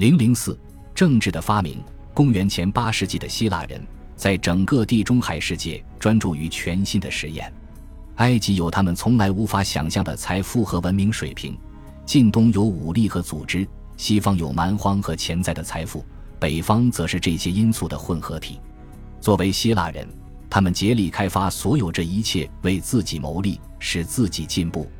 零零四，政治的发明。公元前八世纪的希腊人，在整个地中海世界专注于全新的实验。埃及有他们从来无法想象的财富和文明水平，近东有武力和组织，西方有蛮荒和潜在的财富，北方则是这些因素的混合体。作为希腊人，他们竭力开发所有这一切，为自己谋利，使自己进步。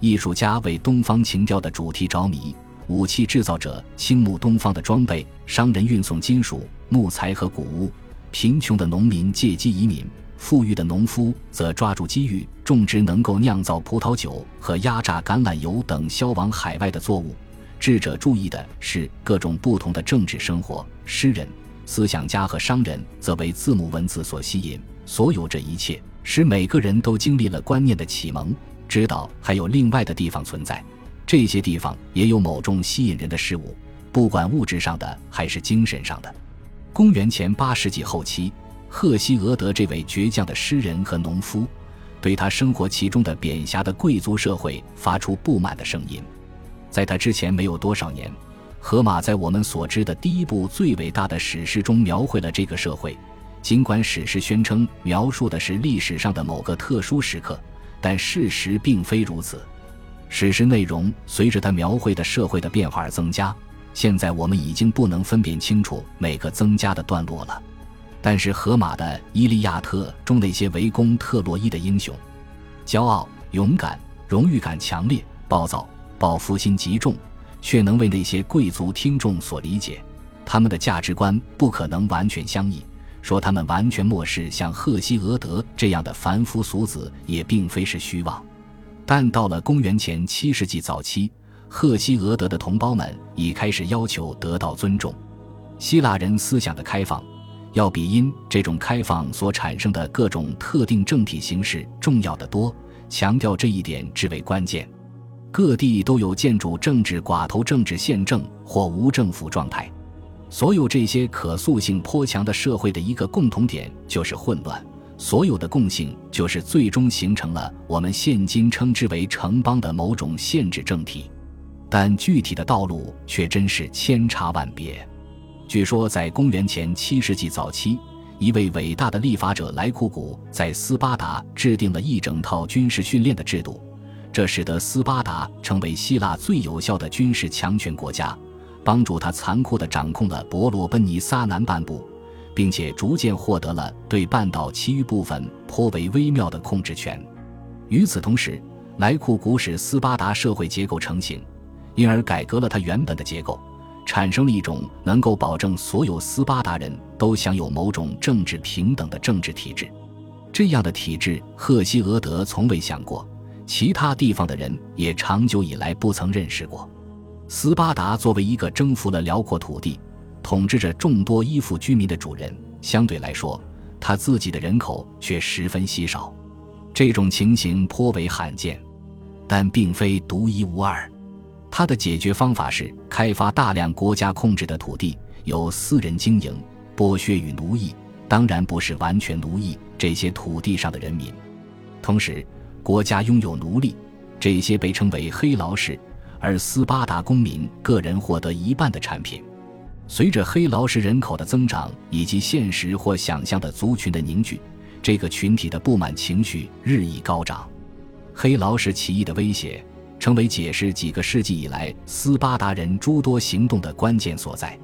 艺术家为东方情调的主题着迷，武器制造者倾慕东方的装备，商人运送金属、木材和谷物，贫穷的农民借机移民，富裕的农夫则抓住机遇种植能够酿造葡萄酒和压榨橄榄油等销往海外的作物。智者注意的是各种不同的政治生活，诗人、思想家和商人则为字母文字所吸引。所有这一切，使每个人都经历了观念的启蒙。知道还有另外的地方存在，这些地方也有某种吸引人的事物，不管物质上的还是精神上的。公元前八世纪后期，赫西俄德这位倔强的诗人和农夫，对他生活其中的扁狭的贵族社会发出不满的声音。在他之前没有多少年，荷马在我们所知的第一部最伟大的史诗中描绘了这个社会，尽管史诗宣称描述的是历史上的某个特殊时刻。但事实并非如此，史实内容随着他描绘的社会的变化而增加。现在我们已经不能分辨清楚每个增加的段落了。但是荷马的《伊利亚特》中那些围攻特洛伊的英雄，骄傲、勇敢、荣誉感强烈、暴躁、报复心极重，却能为那些贵族听众所理解。他们的价值观不可能完全相异。说他们完全漠视像赫西俄德这样的凡夫俗子，也并非是虚妄。但到了公元前七世纪早期，赫西俄德的同胞们已开始要求得到尊重。希腊人思想的开放，要比因这种开放所产生的各种特定政体形式重要的多。强调这一点至为关键。各地都有建筑政治寡头政治宪政或无政府状态。所有这些可塑性颇强的社会的一个共同点就是混乱，所有的共性就是最终形成了我们现今称之为城邦的某种限制政体，但具体的道路却真是千差万别。据说在公元前七世纪早期，一位伟大的立法者莱库古在斯巴达制定了一整套军事训练的制度，这使得斯巴达成为希腊最有效的军事强权国家。帮助他残酷地掌控了伯罗奔尼撒南半部，并且逐渐获得了对半岛其余部分颇为微妙的控制权。与此同时，莱库古使斯巴达社会结构成型，因而改革了它原本的结构，产生了一种能够保证所有斯巴达人都享有某种政治平等的政治体制。这样的体制，赫西俄德从未想过，其他地方的人也长久以来不曾认识过。斯巴达作为一个征服了辽阔土地、统治着众多依附居民的主人，相对来说，他自己的人口却十分稀少。这种情形颇为罕见，但并非独一无二。他的解决方法是开发大量国家控制的土地，由私人经营，剥削与奴役，当然不是完全奴役这些土地上的人民。同时，国家拥有奴隶，这些被称为黑劳士。而斯巴达公民个人获得一半的产品。随着黑劳士人口的增长以及现实或想象的族群的凝聚，这个群体的不满情绪日益高涨。黑劳士起义的威胁成为解释几个世纪以来斯巴达人诸多行动的关键所在。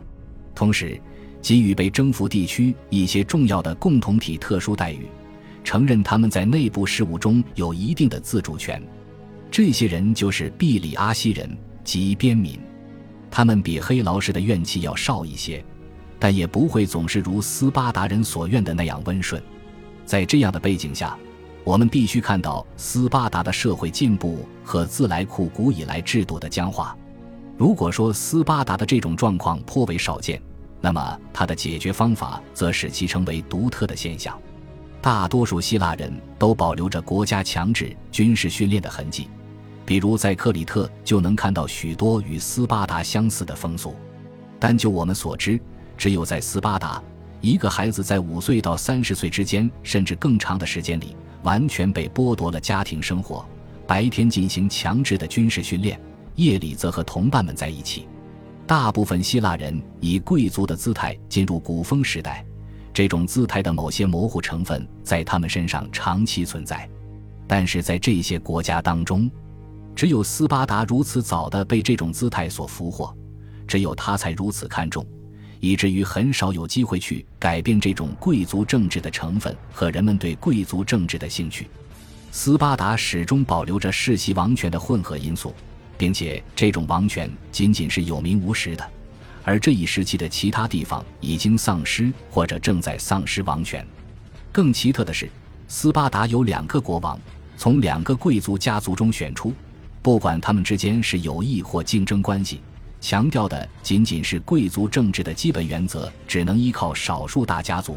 同时，给予被征服地区一些重要的共同体特殊待遇，承认他们在内部事务中有一定的自主权。这些人就是毕里阿西人及边民，他们比黑劳士的怨气要少一些，但也不会总是如斯巴达人所愿的那样温顺。在这样的背景下，我们必须看到斯巴达的社会进步和自来库古以来制度的僵化。如果说斯巴达的这种状况颇为少见，那么它的解决方法则使其成为独特的现象。大多数希腊人都保留着国家强制军事训练的痕迹。比如在克里特就能看到许多与斯巴达相似的风俗，但就我们所知，只有在斯巴达，一个孩子在五岁到三十岁之间，甚至更长的时间里，完全被剥夺了家庭生活，白天进行强制的军事训练，夜里则和同伴们在一起。大部分希腊人以贵族的姿态进入古风时代，这种姿态的某些模糊成分在他们身上长期存在。但是在这些国家当中，只有斯巴达如此早的被这种姿态所俘获，只有他才如此看重，以至于很少有机会去改变这种贵族政治的成分和人们对贵族政治的兴趣。斯巴达始终保留着世袭王权的混合因素。并且这种王权仅仅是有名无实的，而这一时期的其他地方已经丧失或者正在丧失王权。更奇特的是，斯巴达有两个国王，从两个贵族家族中选出，不管他们之间是友谊或竞争关系，强调的仅仅是贵族政治的基本原则，只能依靠少数大家族。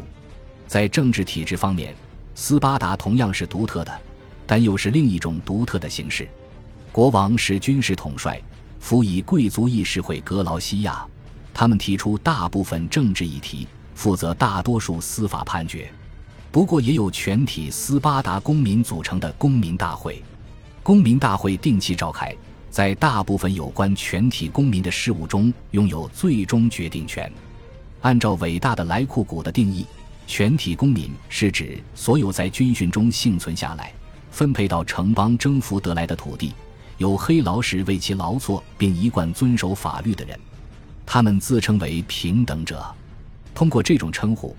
在政治体制方面，斯巴达同样是独特的，但又是另一种独特的形式。国王是军事统帅，辅以贵族议事会格劳西亚，他们提出大部分政治议题，负责大多数司法判决。不过，也有全体斯巴达公民组成的公民大会。公民大会定期召开，在大部分有关全体公民的事务中拥有最终决定权。按照伟大的莱库古的定义，全体公民是指所有在军训中幸存下来、分配到城邦征服得来的土地。有黑劳士为其劳作并一贯遵守法律的人，他们自称为平等者。通过这种称呼，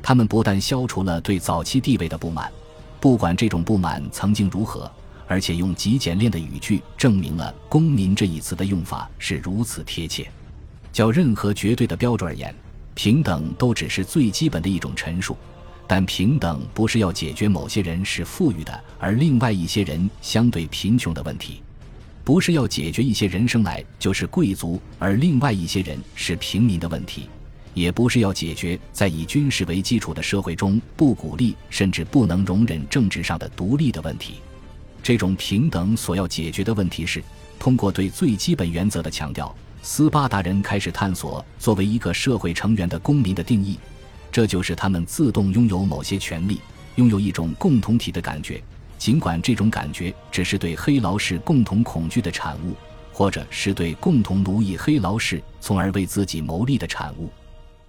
他们不但消除了对早期地位的不满，不管这种不满曾经如何，而且用极简练的语句证明了“公民”这一词的用法是如此贴切。较任何绝对的标准而言，平等都只是最基本的一种陈述。但平等不是要解决某些人是富裕的，而另外一些人相对贫穷的问题。不是要解决一些人生来就是贵族，而另外一些人是平民的问题；也不是要解决在以军事为基础的社会中不鼓励甚至不能容忍政治上的独立的问题。这种平等所要解决的问题是，通过对最基本原则的强调，斯巴达人开始探索作为一个社会成员的公民的定义，这就是他们自动拥有某些权利，拥有一种共同体的感觉。尽管这种感觉只是对黑劳士共同恐惧的产物，或者是对共同奴役黑劳士从而为自己谋利的产物。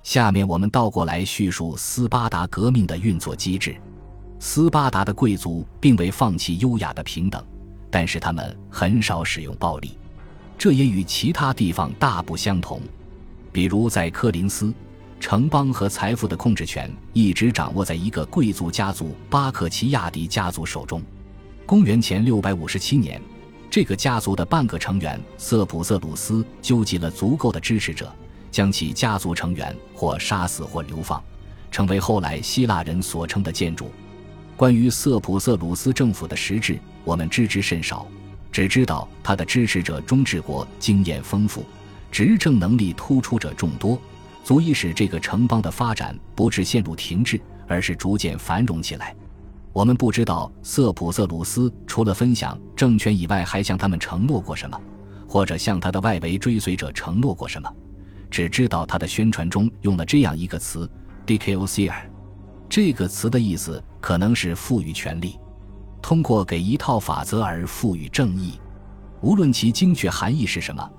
下面我们倒过来叙述斯巴达革命的运作机制。斯巴达的贵族并未放弃优雅的平等，但是他们很少使用暴力，这也与其他地方大不相同。比如在科林斯。城邦和财富的控制权一直掌握在一个贵族家族巴克齐亚迪家族手中。公元前六百五十七年，这个家族的半个成员瑟普瑟鲁斯纠集了足够的支持者，将其家族成员或杀死或流放，成为后来希腊人所称的建筑。关于瑟普瑟鲁斯政府的实质，我们知之甚少，只知道他的支持者中治国经验丰富，执政能力突出者众多。足以使这个城邦的发展不致陷入停滞，而是逐渐繁荣起来。我们不知道瑟普瑟鲁斯除了分享政权以外，还向他们承诺过什么，或者向他的外围追随者承诺过什么。只知道他的宣传中用了这样一个词 d k o c r 这个词的意思可能是赋予权力，通过给一套法则而赋予正义。无论其精确含义是什么。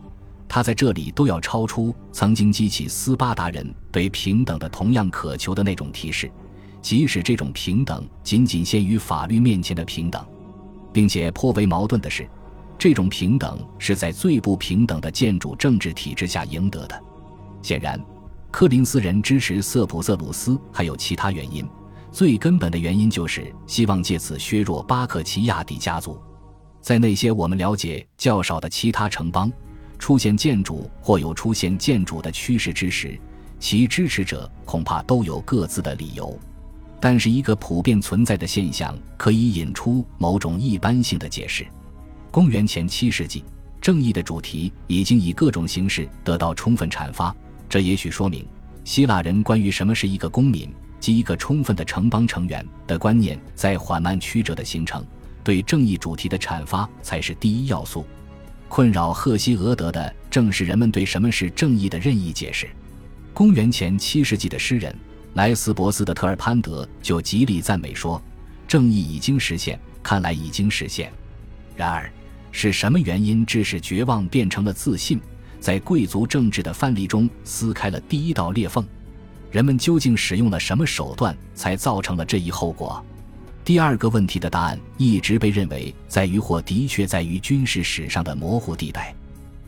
他在这里都要超出曾经激起斯巴达人对平等的同样渴求的那种提示，即使这种平等仅仅限于法律面前的平等，并且颇为矛盾的是，这种平等是在最不平等的建筑政治体制下赢得的。显然，柯林斯人支持瑟普瑟鲁斯还有其他原因，最根本的原因就是希望借此削弱巴克齐亚底家族，在那些我们了解较少的其他城邦。出现建筑或有出现建筑的趋势之时，其支持者恐怕都有各自的理由。但是，一个普遍存在的现象可以引出某种一般性的解释：公元前七世纪，正义的主题已经以各种形式得到充分阐发。这也许说明，希腊人关于什么是一个公民及一个充分的城邦成员的观念在缓慢曲折的形成。对正义主题的阐发才是第一要素。困扰赫西俄德的正是人们对什么是正义的任意解释。公元前七世纪的诗人莱斯伯斯的特尔潘德就极力赞美说：“正义已经实现，看来已经实现。”然而，是什么原因致使绝望变成了自信？在贵族政治的范例中撕开了第一道裂缝。人们究竟使用了什么手段，才造成了这一后果？第二个问题的答案一直被认为在于或的确在于军事史上的模糊地带。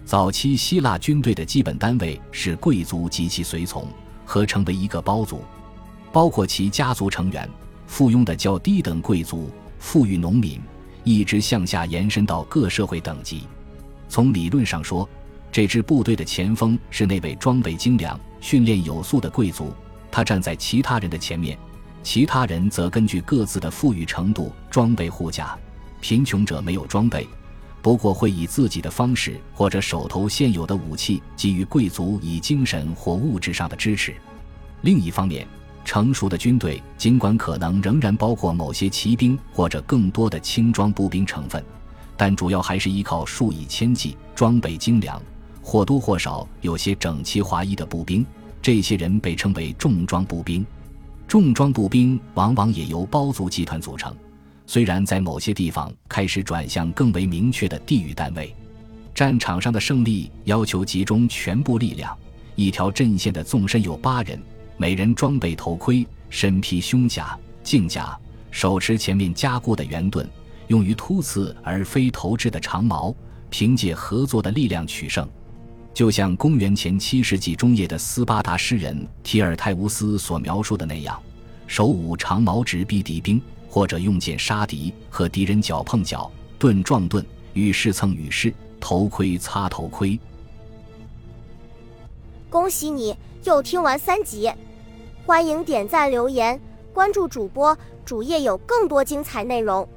早期希腊军队的基本单位是贵族及其随从，合成为一个包族，包括其家族成员、附庸的较低等贵族、富裕农民，一直向下延伸到各社会等级。从理论上说，这支部队的前锋是那位装备精良、训练有素的贵族，他站在其他人的前面。其他人则根据各自的富裕程度装备护甲，贫穷者没有装备，不过会以自己的方式或者手头现有的武器给予贵族以精神或物质上的支持。另一方面，成熟的军队尽管可能仍然包括某些骑兵或者更多的轻装步兵成分，但主要还是依靠数以千计、装备精良、或多或少有些整齐划一的步兵。这些人被称为重装步兵。重装步兵往往也由包族集团组成，虽然在某些地方开始转向更为明确的地域单位。战场上的胜利要求集中全部力量。一条阵线的纵深有八人，每人装备头盔，身披胸甲、镜甲，手持前面加固的圆盾，用于突刺而非投掷的长矛，凭借合作的力量取胜。就像公元前七世纪中叶的斯巴达诗人提尔泰乌斯所描述的那样，手舞长矛直逼敌兵，或者用剑杀敌，和敌人脚碰脚，盾撞盾，与士蹭与士，头盔擦头盔。恭喜你又听完三集，欢迎点赞留言，关注主播主页有更多精彩内容。